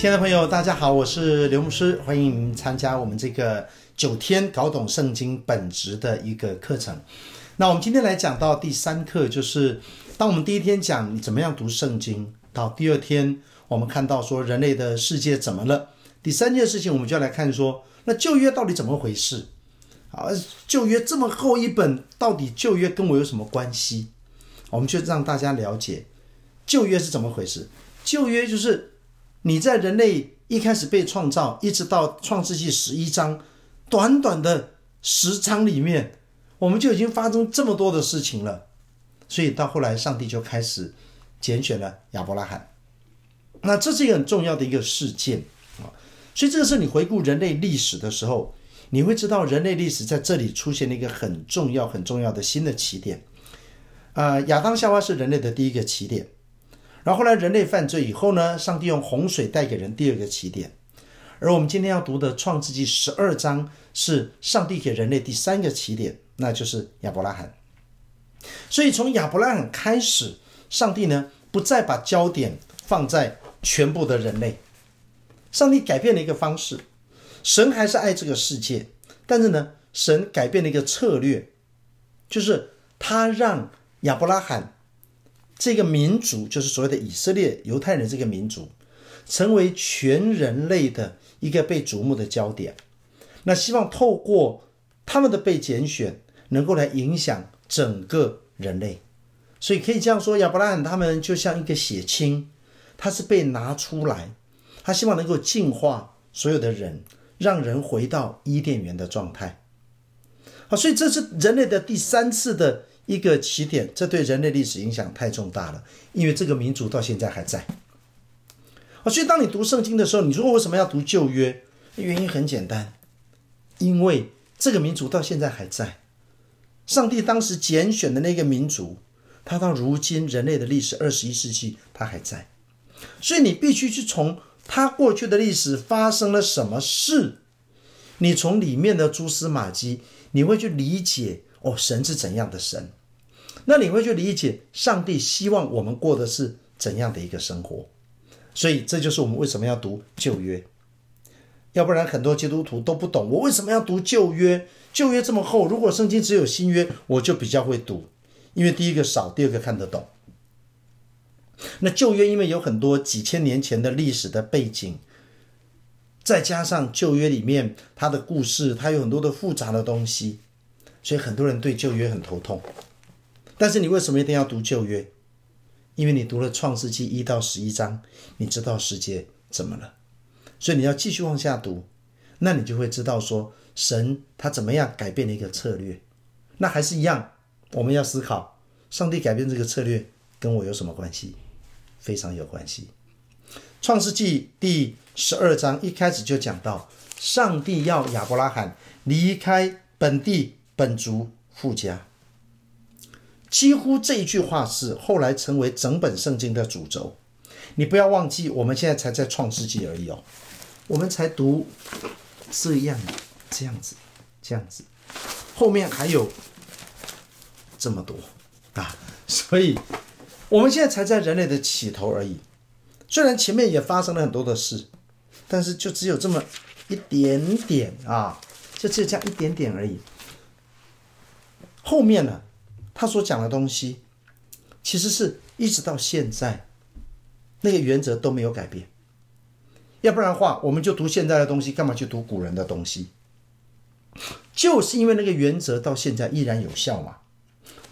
亲爱的朋友，大家好，我是刘牧师，欢迎您参加我们这个九天搞懂圣经本质的一个课程。那我们今天来讲到第三课，就是当我们第一天讲你怎么样读圣经，到第二天我们看到说人类的世界怎么了，第三件事情我们就要来看说，那旧约到底怎么回事？啊，旧约这么厚一本，到底旧约跟我有什么关系？我们就让大家了解旧约是怎么回事。旧约就是。你在人类一开始被创造，一直到创世纪十一章，短短的十章里面，我们就已经发生这么多的事情了。所以到后来，上帝就开始拣选了亚伯拉罕。那这是一个很重要的一个事件啊。所以这个是你回顾人类历史的时候，你会知道人类历史在这里出现了一个很重要、很重要的新的起点。呃，亚当夏娃是人类的第一个起点。然后后来人类犯罪以后呢，上帝用洪水带给人第二个起点，而我们今天要读的创世纪十二章是上帝给人类第三个起点，那就是亚伯拉罕。所以从亚伯拉罕开始，上帝呢不再把焦点放在全部的人类，上帝改变了一个方式，神还是爱这个世界，但是呢，神改变了一个策略，就是他让亚伯拉罕。这个民族就是所谓的以色列犹太人，这个民族成为全人类的一个被瞩目的焦点。那希望透过他们的被拣选，能够来影响整个人类。所以可以这样说，亚伯拉罕他们就像一个血亲，他是被拿出来，他希望能够净化所有的人，让人回到伊甸园的状态。好，所以这是人类的第三次的。一个起点，这对人类历史影响太重大了，因为这个民族到现在还在。啊，所以当你读圣经的时候，你说为什么要读旧约？原因很简单，因为这个民族到现在还在。上帝当时拣选的那个民族，他到如今人类的历史二十一世纪，他还在。所以你必须去从他过去的历史发生了什么事，你从里面的蛛丝马迹，你会去理解哦，神是怎样的神。那你会去理解上帝希望我们过的是怎样的一个生活，所以这就是我们为什么要读旧约，要不然很多基督徒都不懂我为什么要读旧约。旧约这么厚，如果圣经只有新约，我就比较会读，因为第一个少，第二个看得懂。那旧约因为有很多几千年前的历史的背景，再加上旧约里面它的故事，它有很多的复杂的东西，所以很多人对旧约很头痛。但是你为什么一定要读旧约？因为你读了创世纪一到十一章，你知道世界怎么了，所以你要继续往下读，那你就会知道说神他怎么样改变了一个策略。那还是一样，我们要思考，上帝改变这个策略跟我有什么关系？非常有关系。创世纪第十二章一开始就讲到，上帝要亚伯拉罕离开本地本族父家。几乎这一句话是后来成为整本圣经的主轴。你不要忘记，我们现在才在创世纪而已哦，我们才读这样这样子这样子，后面还有这么多啊，所以我们现在才在人类的起头而已。虽然前面也发生了很多的事，但是就只有这么一点点啊，就只有这样一点点而已。后面呢？他所讲的东西，其实是一直到现在，那个原则都没有改变。要不然的话，我们就读现在的东西，干嘛去读古人的东西？就是因为那个原则到现在依然有效嘛。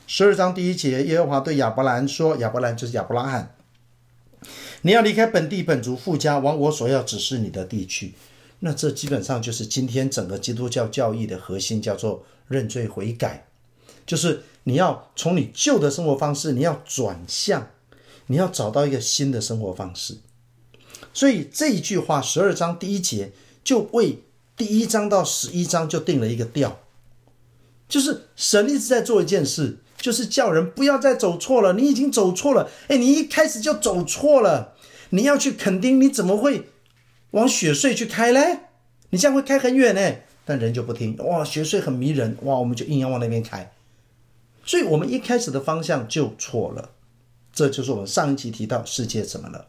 十二章第一节，耶和华对亚伯兰说：“亚伯兰就是亚伯拉罕，你要离开本地本族父家，往我所要指示你的地区。”那这基本上就是今天整个基督教教义的核心，叫做认罪悔改。就是你要从你旧的生活方式，你要转向，你要找到一个新的生活方式。所以这一句话，十二章第一节就为第一章到十一章就定了一个调，就是神一直在做一件事，就是叫人不要再走错了。你已经走错了，哎，你一开始就走错了。你要去垦丁，你怎么会往雪隧去开嘞？你这样会开很远呢。但人就不听，哇，雪隧很迷人，哇，我们就硬要往那边开。所以我们一开始的方向就错了，这就是我们上一集提到世界怎么了。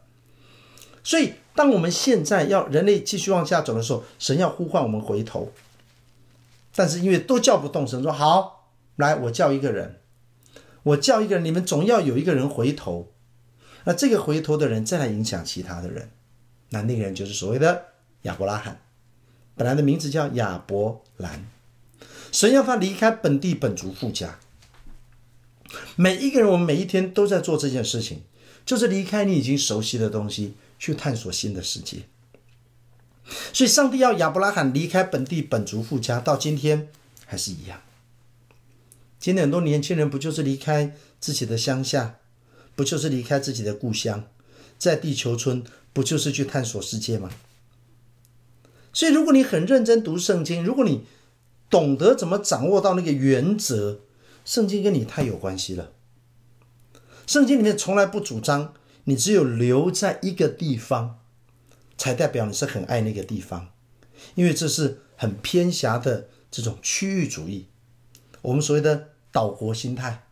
所以，当我们现在要人类继续往下走的时候，神要呼唤我们回头，但是因为都叫不动，神说：“好，来，我叫一个人，我叫一个人，你们总要有一个人回头。那这个回头的人再来影响其他的人，那那个人就是所谓的亚伯拉罕，本来的名字叫亚伯兰。神要他离开本地本族父家。每一个人，我们每一天都在做这件事情，就是离开你已经熟悉的东西。”去探索新的世界，所以上帝要亚伯拉罕离开本地本族父家，到今天还是一样。今天很多年轻人不就是离开自己的乡下，不就是离开自己的故乡，在地球村不就是去探索世界吗？所以，如果你很认真读圣经，如果你懂得怎么掌握到那个原则，圣经跟你太有关系了。圣经里面从来不主张。你只有留在一个地方，才代表你是很爱那个地方，因为这是很偏狭的这种区域主义，我们所谓的岛国心态，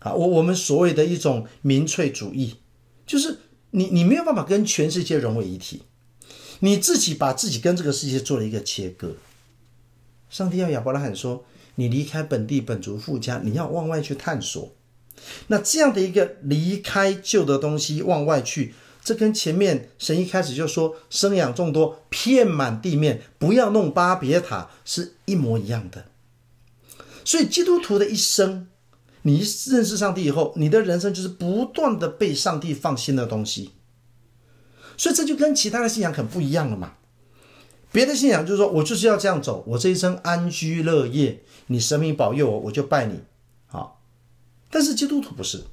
啊，我我们所谓的一种民粹主义，就是你你没有办法跟全世界融为一体，你自己把自己跟这个世界做了一个切割。上帝要亚伯拉罕说：“你离开本地本族富家，你要往外去探索。”那这样的一个离开旧的东西往外去，这跟前面神一开始就说生养众多，遍满地面，不要弄巴别塔是一模一样的。所以基督徒的一生，你认识上帝以后，你的人生就是不断的被上帝放新的东西。所以这就跟其他的信仰很不一样了嘛。别的信仰就是说我就是要这样走，我这一生安居乐业，你神明保佑我，我就拜你。好但是基督徒不是，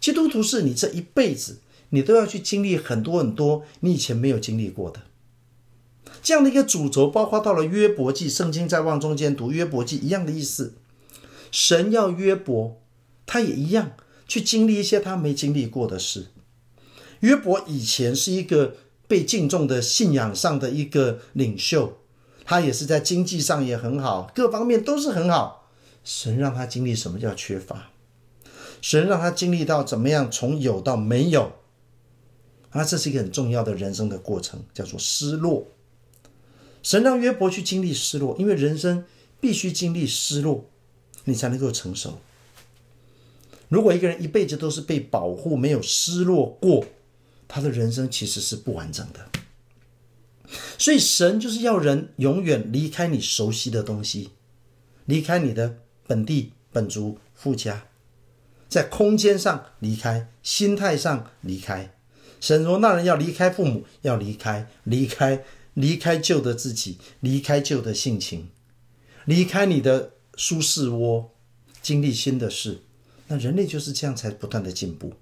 基督徒是你这一辈子，你都要去经历很多很多你以前没有经历过的，这样的一个主轴，包括到了约伯记，圣经在往中间读约伯记一样的意思。神要约伯，他也一样去经历一些他没经历过的事。约伯以前是一个被敬重的信仰上的一个领袖，他也是在经济上也很好，各方面都是很好。神让他经历什么叫缺乏？神让他经历到怎么样从有到没有，啊，这是一个很重要的人生的过程，叫做失落。神让约伯去经历失落，因为人生必须经历失落，你才能够成熟。如果一个人一辈子都是被保护，没有失落过，他的人生其实是不完整的。所以神就是要人永远离开你熟悉的东西，离开你的本地本族父家。在空间上离开，心态上离开。神说：“那人要离开父母，要离开，离开，离开旧的自己，离开旧的性情，离开你的舒适窝，经历新的事。那人类就是这样，才不断的进步，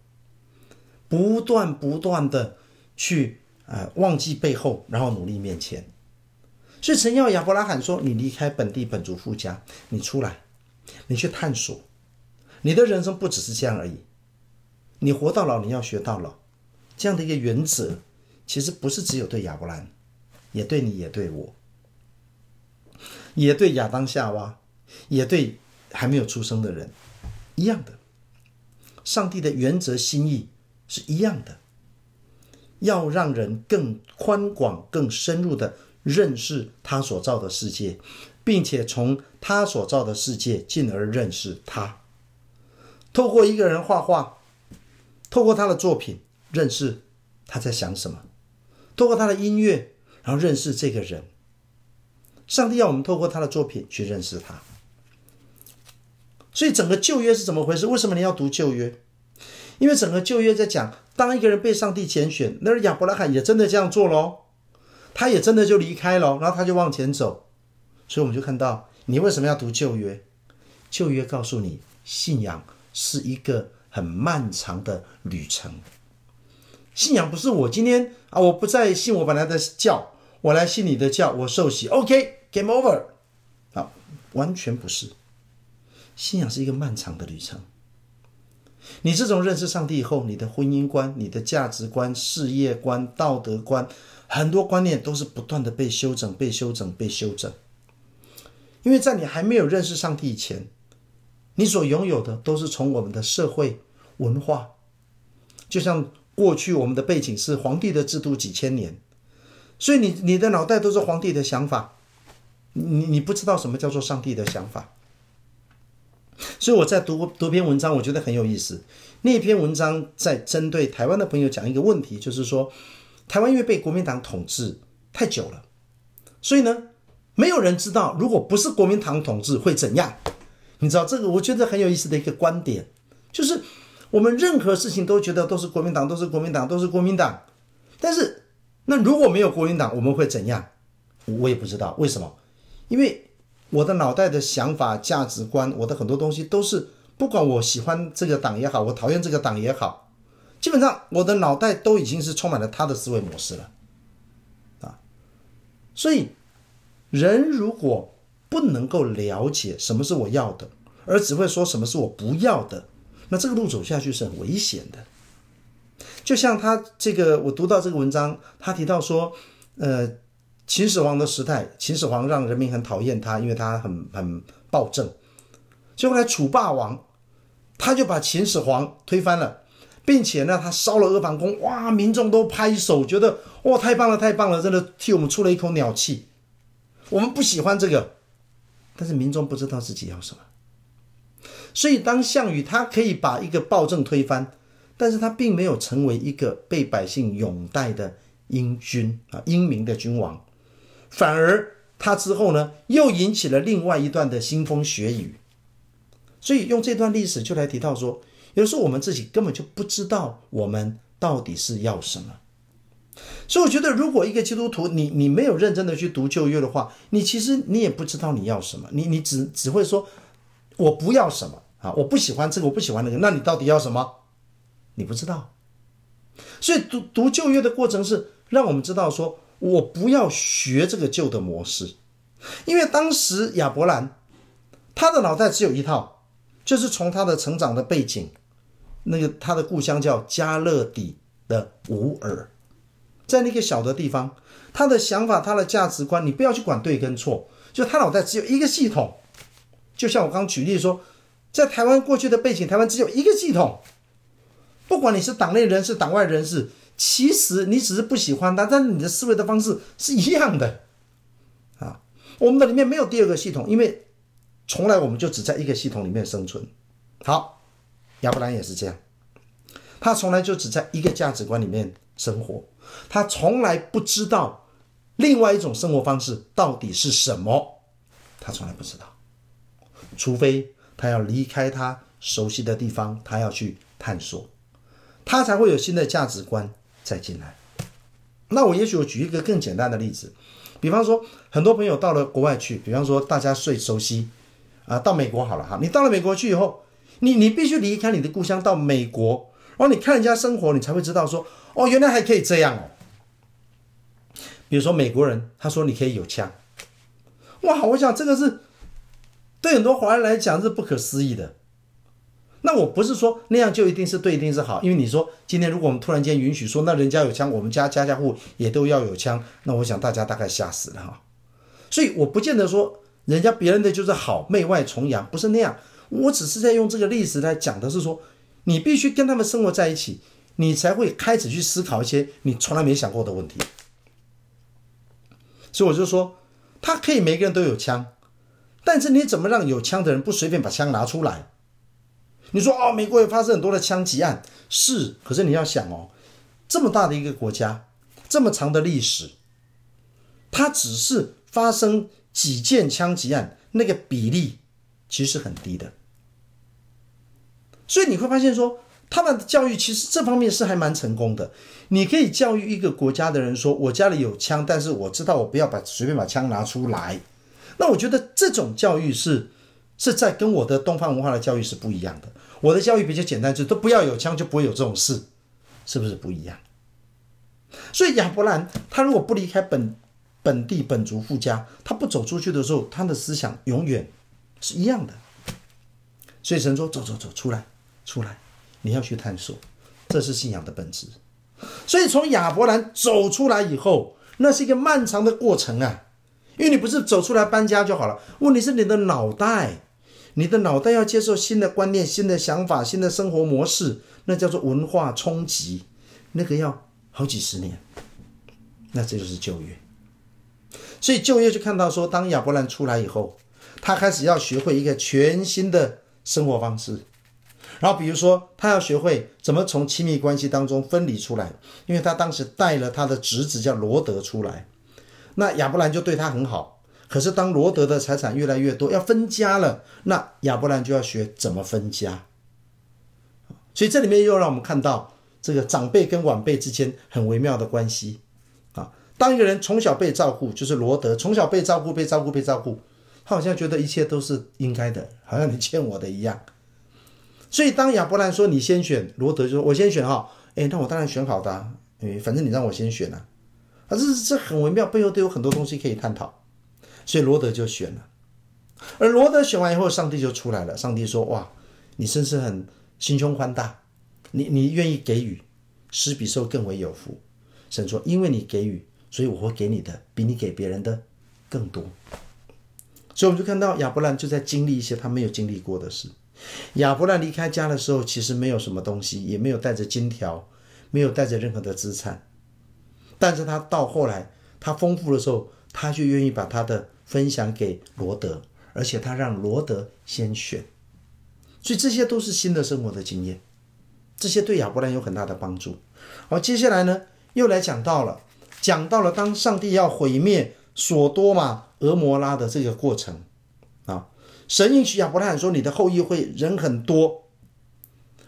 不断不断的去啊、呃、忘记背后，然后努力面前。所以神要亚伯拉罕说：你离开本地本族父家，你出来，你去探索。”你的人生不只是这样而已，你活到老，你要学到老，这样的一个原则，其实不是只有对亚伯兰，也对你，也对我，也对亚当夏娃，也对还没有出生的人，一样的。上帝的原则心意是一样的，要让人更宽广、更深入的认识他所造的世界，并且从他所造的世界进而认识他。透过一个人画画，透过他的作品认识他在想什么，透过他的音乐，然后认识这个人。上帝要我们透过他的作品去认识他。所以整个旧约是怎么回事？为什么你要读旧约？因为整个旧约在讲，当一个人被上帝拣选，那亚伯拉罕也真的这样做喽，他也真的就离开了，然后他就往前走。所以我们就看到，你为什么要读旧约？旧约告诉你信仰。是一个很漫长的旅程。信仰不是我今天啊，我不再信我本来的教，我来信你的教，我受洗，OK，game over。啊，完全不是。信仰是一个漫长的旅程。你这种认识上帝以后，你的婚姻观、你的价值观、事业观、道德观，很多观念都是不断的被修整、被修整、被修整。因为在你还没有认识上帝以前。你所拥有的都是从我们的社会文化，就像过去我们的背景是皇帝的制度几千年，所以你你的脑袋都是皇帝的想法，你你不知道什么叫做上帝的想法。所以我在读读篇文章，我觉得很有意思。那篇文章在针对台湾的朋友讲一个问题，就是说，台湾因为被国民党统治太久了，所以呢，没有人知道如果不是国民党统治会怎样。你知道这个？我觉得很有意思的一个观点，就是我们任何事情都觉得都是国民党，都是国民党，都是国民党。但是那如果没有国民党，我们会怎样？我也不知道为什么，因为。我的脑袋的想法、价值观，我的很多东西都是，不管我喜欢这个党也好，我讨厌这个党也好，基本上我的脑袋都已经是充满了他的思维模式了，啊，所以人如果不能够了解什么是我要的，而只会说什么是我不要的，那这个路走下去是很危险的。就像他这个，我读到这个文章，他提到说，呃。秦始皇的时代，秦始皇让人民很讨厌他，因为他很很暴政。就后来楚霸王，他就把秦始皇推翻了，并且呢，他烧了阿房宫，哇，民众都拍手，觉得哇，太棒了，太棒了，真的替我们出了一口鸟气。我们不喜欢这个，但是民众不知道自己要什么。所以当项羽他可以把一个暴政推翻，但是他并没有成为一个被百姓拥戴的英君啊，英明的君王。反而他之后呢，又引起了另外一段的腥风血雨。所以用这段历史就来提到说，有时候我们自己根本就不知道我们到底是要什么。所以我觉得，如果一个基督徒你你没有认真的去读旧约的话，你其实你也不知道你要什么，你你只只会说，我不要什么啊，我不喜欢这个，我不喜欢那个，那你到底要什么？你不知道。所以读读旧约的过程是让我们知道说。我不要学这个旧的模式，因为当时亚伯兰他的脑袋只有一套，就是从他的成长的背景，那个他的故乡叫加勒底的乌尔，在那个小的地方，他的想法、他的价值观，你不要去管对跟错，就他脑袋只有一个系统。就像我刚举例说，在台湾过去的背景，台湾只有一个系统，不管你是党内人士、党外人士。其实你只是不喜欢他，但是你的思维的方式是一样的，啊，我们的里面没有第二个系统，因为从来我们就只在一个系统里面生存。好，亚伯兰也是这样，他从来就只在一个价值观里面生活，他从来不知道另外一种生活方式到底是什么，他从来不知道，除非他要离开他熟悉的地方，他要去探索，他才会有新的价值观。再进来，那我也许我举一个更简单的例子，比方说，很多朋友到了国外去，比方说大家最熟悉啊，到美国好了哈，你到了美国去以后，你你必须离开你的故乡到美国，然后你看人家生活，你才会知道说，哦，原来还可以这样哦。比如说美国人，他说你可以有枪，哇，我想这个是对很多华人来讲是不可思议的。那我不是说那样就一定是对，一定是好，因为你说今天如果我们突然间允许说，那人家有枪，我们家家家户也都要有枪，那我想大家大概吓死了哈。所以我不见得说人家别人的就是好，媚外崇洋，不是那样。我只是在用这个历史来讲的是说，你必须跟他们生活在一起，你才会开始去思考一些你从来没想过的问题。所以我就说，他可以每个人都有枪，但是你怎么让有枪的人不随便把枪拿出来？你说哦，美国也发生很多的枪击案，是，可是你要想哦，这么大的一个国家，这么长的历史，它只是发生几件枪击案，那个比例其实很低的。所以你会发现说，他们的教育其实这方面是还蛮成功的。你可以教育一个国家的人说，我家里有枪，但是我知道我不要把随便把枪拿出来。那我觉得这种教育是。是在跟我的东方文化的教育是不一样的。我的教育比较简单，就都不要有枪，就不会有这种事，是不是不一样？所以亚伯兰他如果不离开本本地本族父家，他不走出去的时候，他的思想永远是一样的。所以神说：“走走走，出来，出来，你要去探索，这是信仰的本质。”所以从亚伯兰走出来以后，那是一个漫长的过程啊，因为你不是走出来搬家就好了，问题是你的脑袋。你的脑袋要接受新的观念、新的想法、新的生活模式，那叫做文化冲击。那个要好几十年。那这就是旧约。所以旧约就看到说，当亚伯兰出来以后，他开始要学会一个全新的生活方式。然后比如说，他要学会怎么从亲密关系当中分离出来，因为他当时带了他的侄子叫罗德出来，那亚伯兰就对他很好。可是当罗德的财产越来越多，要分家了，那亚伯兰就要学怎么分家。所以这里面又让我们看到这个长辈跟晚辈之间很微妙的关系啊。当一个人从小被照顾，就是罗德从小被照顾、被照顾、被照顾，他好像觉得一切都是应该的，好像你欠我的一样。所以当亚伯兰说你先选，罗德就说我先选哈，哎，那我当然选好的啊，诶，反正你让我先选啊，啊，这这很微妙，背后都有很多东西可以探讨。所以罗德就选了，而罗德选完以后，上帝就出来了。上帝说：“哇，你真是很心胸宽大，你你愿意给予，施比受更为有福。”神说：“因为你给予，所以我会给你的比你给别人的更多。”所以我们就看到亚伯兰就在经历一些他没有经历过的事。亚伯兰离开家的时候，其实没有什么东西，也没有带着金条，没有带着任何的资产，但是他到后来他丰富的时候，他就愿意把他的。分享给罗德，而且他让罗德先选，所以这些都是新的生活的经验，这些对亚伯兰有很大的帮助。好，接下来呢，又来讲到了，讲到了当上帝要毁灭所多玛、俄摩拉的这个过程啊，神应许亚伯兰说：“你的后裔会人很多。”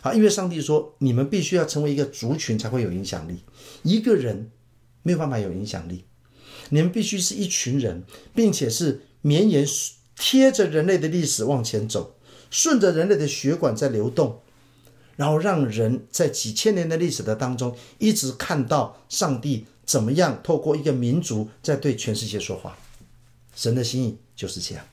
好，因为上帝说你们必须要成为一个族群才会有影响力，一个人没有办法有影响力。你们必须是一群人，并且是绵延贴着人类的历史往前走，顺着人类的血管在流动，然后让人在几千年的历史的当中，一直看到上帝怎么样透过一个民族在对全世界说话。神的心意就是这样。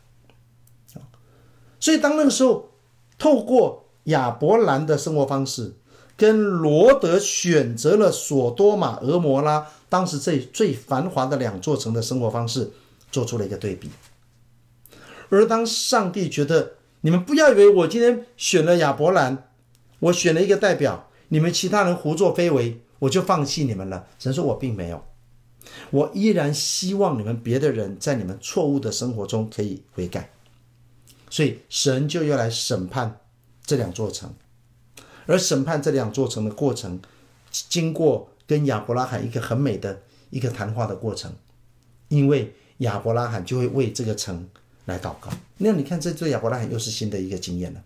所以当那个时候，透过亚伯兰的生活方式，跟罗德选择了索多玛、俄摩拉。当时这最繁华的两座城的生活方式做出了一个对比，而当上帝觉得你们不要以为我今天选了亚伯兰，我选了一个代表，你们其他人胡作非为，我就放弃你们了。神说我并没有，我依然希望你们别的人在你们错误的生活中可以悔改，所以神就要来审判这两座城，而审判这两座城的过程经过。跟亚伯拉罕一个很美的一个谈话的过程，因为亚伯拉罕就会为这个城来祷告。那你看，这对亚伯拉罕又是新的一个经验了。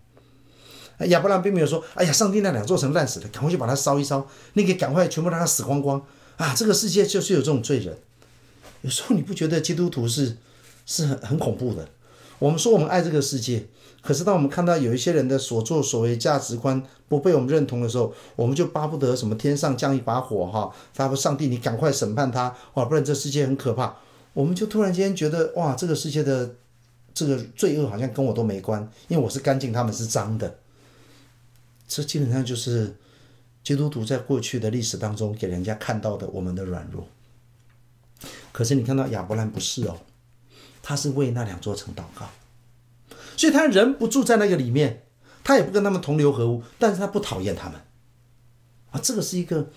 亚伯拉罕并没有说：“哎呀，上帝那两座城烂死了，赶快去把它烧一烧，那个赶快全部让它死光光啊！”这个世界就是有这种罪人。有时候你不觉得基督徒是是很很恐怖的？我们说我们爱这个世界。可是，当我们看到有一些人的所作所为、价值观不被我们认同的时候，我们就巴不得什么天上降一把火，哈，他说上帝，你赶快审判他，哇，不然这世界很可怕。我们就突然间觉得，哇，这个世界的这个罪恶好像跟我都没关，因为我是干净，他们是脏的。这基本上就是基督徒在过去的历史当中给人家看到的我们的软弱。可是你看到亚伯兰不是哦，他是为那两座城祷告。所以他人不住在那个里面，他也不跟他们同流合污，但是他不讨厌他们，啊，这个是一个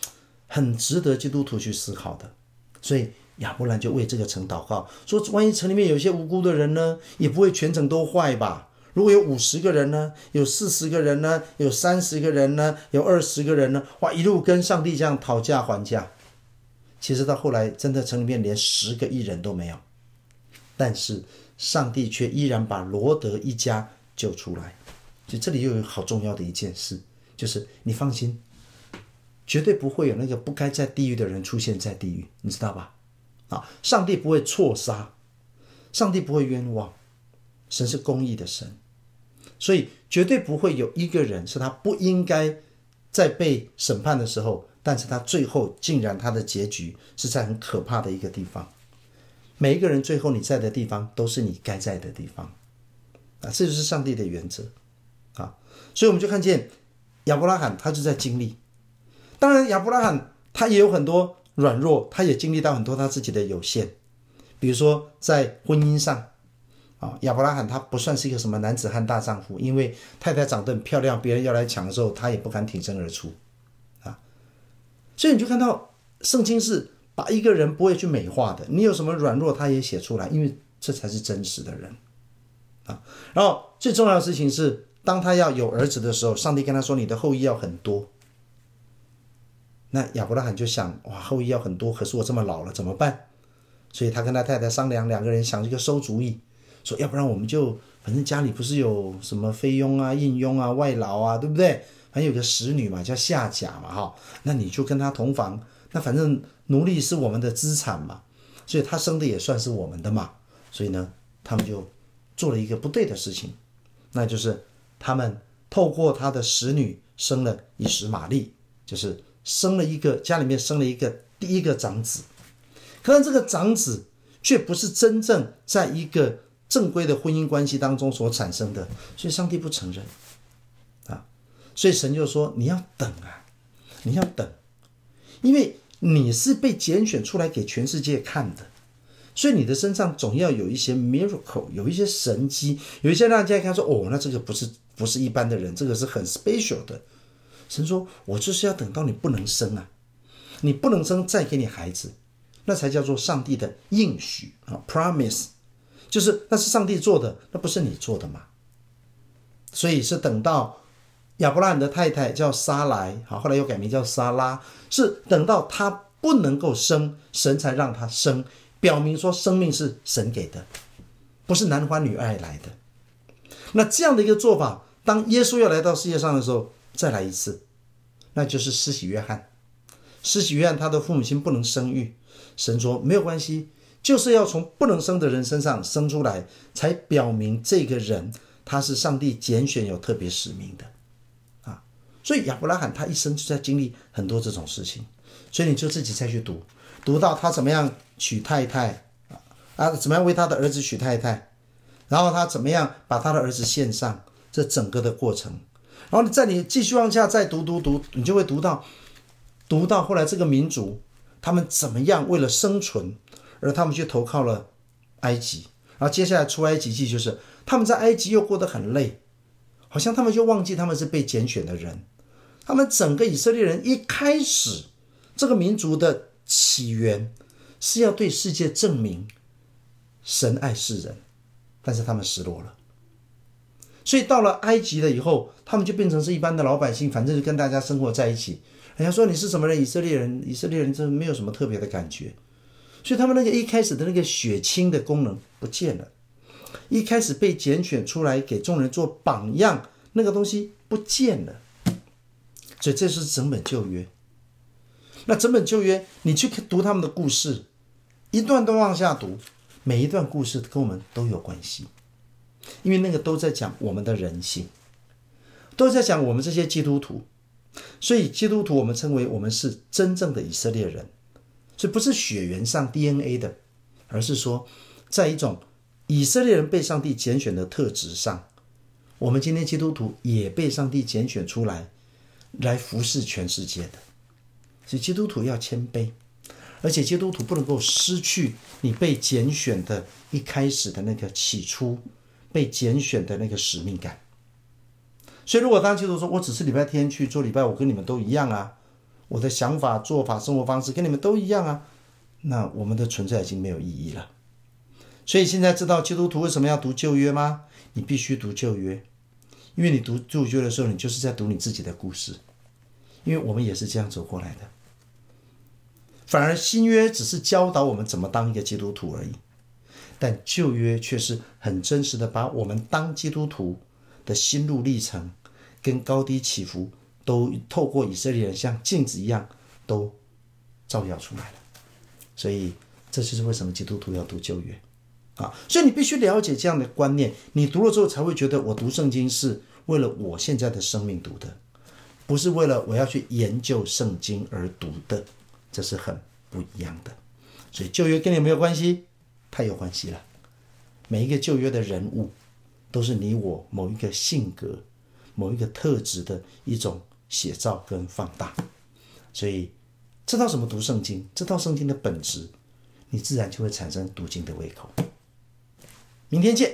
很值得基督徒去思考的。所以亚伯兰就为这个城祷告，说：万一城里面有些无辜的人呢，也不会全城都坏吧？如果有五十个人呢，有四十个人呢，有三十个人呢，有二十个人呢，哇，一路跟上帝这样讨价还价。其实到后来，真的城里面连十个义人都没有，但是。上帝却依然把罗德一家救出来，就这里又有好重要的一件事，就是你放心，绝对不会有那个不该在地狱的人出现在地狱，你知道吧？啊，上帝不会错杀，上帝不会冤枉，神是公义的神，所以绝对不会有一个人是他不应该在被审判的时候，但是他最后竟然他的结局是在很可怕的一个地方。每一个人最后你在的地方都是你该在的地方，啊，这就是上帝的原则，啊，所以我们就看见亚伯拉罕他就在经历，当然亚伯拉罕他也有很多软弱，他也经历到很多他自己的有限，比如说在婚姻上，啊，亚伯拉罕他不算是一个什么男子汉大丈夫，因为太太长得很漂亮，别人要来抢的时候，他也不敢挺身而出，啊，所以你就看到圣经是把一个人不会去美化的，你有什么软弱，他也写出来，因为这才是真实的人啊。然后最重要的事情是，当他要有儿子的时候，上帝跟他说：“你的后裔要很多。”那亚伯拉罕就想：“哇，后裔要很多，可是我这么老了，怎么办？”所以他跟他太太商量，两个人想一个馊主意，说：“要不然我们就反正家里不是有什么菲佣啊、印佣啊、外劳啊，对不对？还有个使女嘛，叫夏甲嘛，哈，那你就跟他同房。那反正奴隶是我们的资产嘛，所以他生的也算是我们的嘛。所以呢，他们就做了一个不对的事情，那就是他们透过他的使女生了以实玛利，就是生了一个家里面生了一个第一个长子。”可是这个长子却不是真正在一个正规的婚姻关系当中所产生的，所以上帝不承认啊，所以神就说：“你要等啊，你要等，因为你是被拣选出来给全世界看的，所以你的身上总要有一些 miracle，有一些神迹，有一些让人家看说哦，那这个不是不是一般的人，这个是很 special 的。”神说：“我就是要等到你不能生啊，你不能生再给你孩子。”那才叫做上帝的应许啊，promise，就是那是上帝做的，那不是你做的嘛。所以是等到亚伯拉罕的太太叫撒莱，好，后来又改名叫撒拉，是等到他不能够生，神才让他生，表明说生命是神给的，不是男欢女爱来的。那这样的一个做法，当耶稣要来到世界上的时候，再来一次，那就是施洗约翰。施洗约翰他的父母亲不能生育。神说没有关系，就是要从不能生的人身上生出来，才表明这个人他是上帝拣选有特别使命的，所以亚伯拉罕他一生就在经历很多这种事情，所以你就自己再去读，读到他怎么样娶太太啊，怎么样为他的儿子娶太太，然后他怎么样把他的儿子献上，这整个的过程，然后你在你继续往下再读读读，你就会读到，读到后来这个民族。他们怎么样为了生存，而他们去投靠了埃及，然后接下来出埃及记就是他们在埃及又过得很累，好像他们就忘记他们是被拣选的人。他们整个以色列人一开始这个民族的起源是要对世界证明神爱世人，但是他们失落了，所以到了埃及了以后，他们就变成是一般的老百姓，反正就跟大家生活在一起。人家说你是什么人？以色列人，以色列人真没有什么特别的感觉，所以他们那个一开始的那个血亲的功能不见了，一开始被拣选出来给众人做榜样那个东西不见了，所以这是整本旧约。那整本旧约，你去读他们的故事，一段段往下读，每一段故事跟我们都有关系，因为那个都在讲我们的人性，都在讲我们这些基督徒。所以基督徒，我们称为我们是真正的以色列人，所以不是血缘上 DNA 的，而是说，在一种以色列人被上帝拣选的特质上，我们今天基督徒也被上帝拣选出来，来服侍全世界的。所以基督徒要谦卑，而且基督徒不能够失去你被拣选的一开始的那个起初被拣选的那个使命感。所以，如果当基督徒说，我只是礼拜天去做礼拜，我跟你们都一样啊，我的想法、做法、生活方式跟你们都一样啊，那我们的存在已经没有意义了。所以，现在知道基督徒为什么要读旧约吗？你必须读旧约，因为你读旧约的时候，你就是在读你自己的故事，因为我们也是这样走过来的。反而新约只是教导我们怎么当一个基督徒而已，但旧约却是很真实的把我们当基督徒的心路历程，跟高低起伏，都透过以色列人像镜子一样，都照耀出来了。所以，这就是为什么基督徒要读旧约啊！所以你必须了解这样的观念，你读了之后才会觉得，我读圣经是为了我现在的生命读的，不是为了我要去研究圣经而读的，这是很不一样的。所以旧约跟你有没有关系？太有关系了。每一个旧约的人物。都是你我某一个性格、某一个特质的一种写照跟放大，所以知道什么读圣经，知道圣经的本质，你自然就会产生读经的胃口。明天见。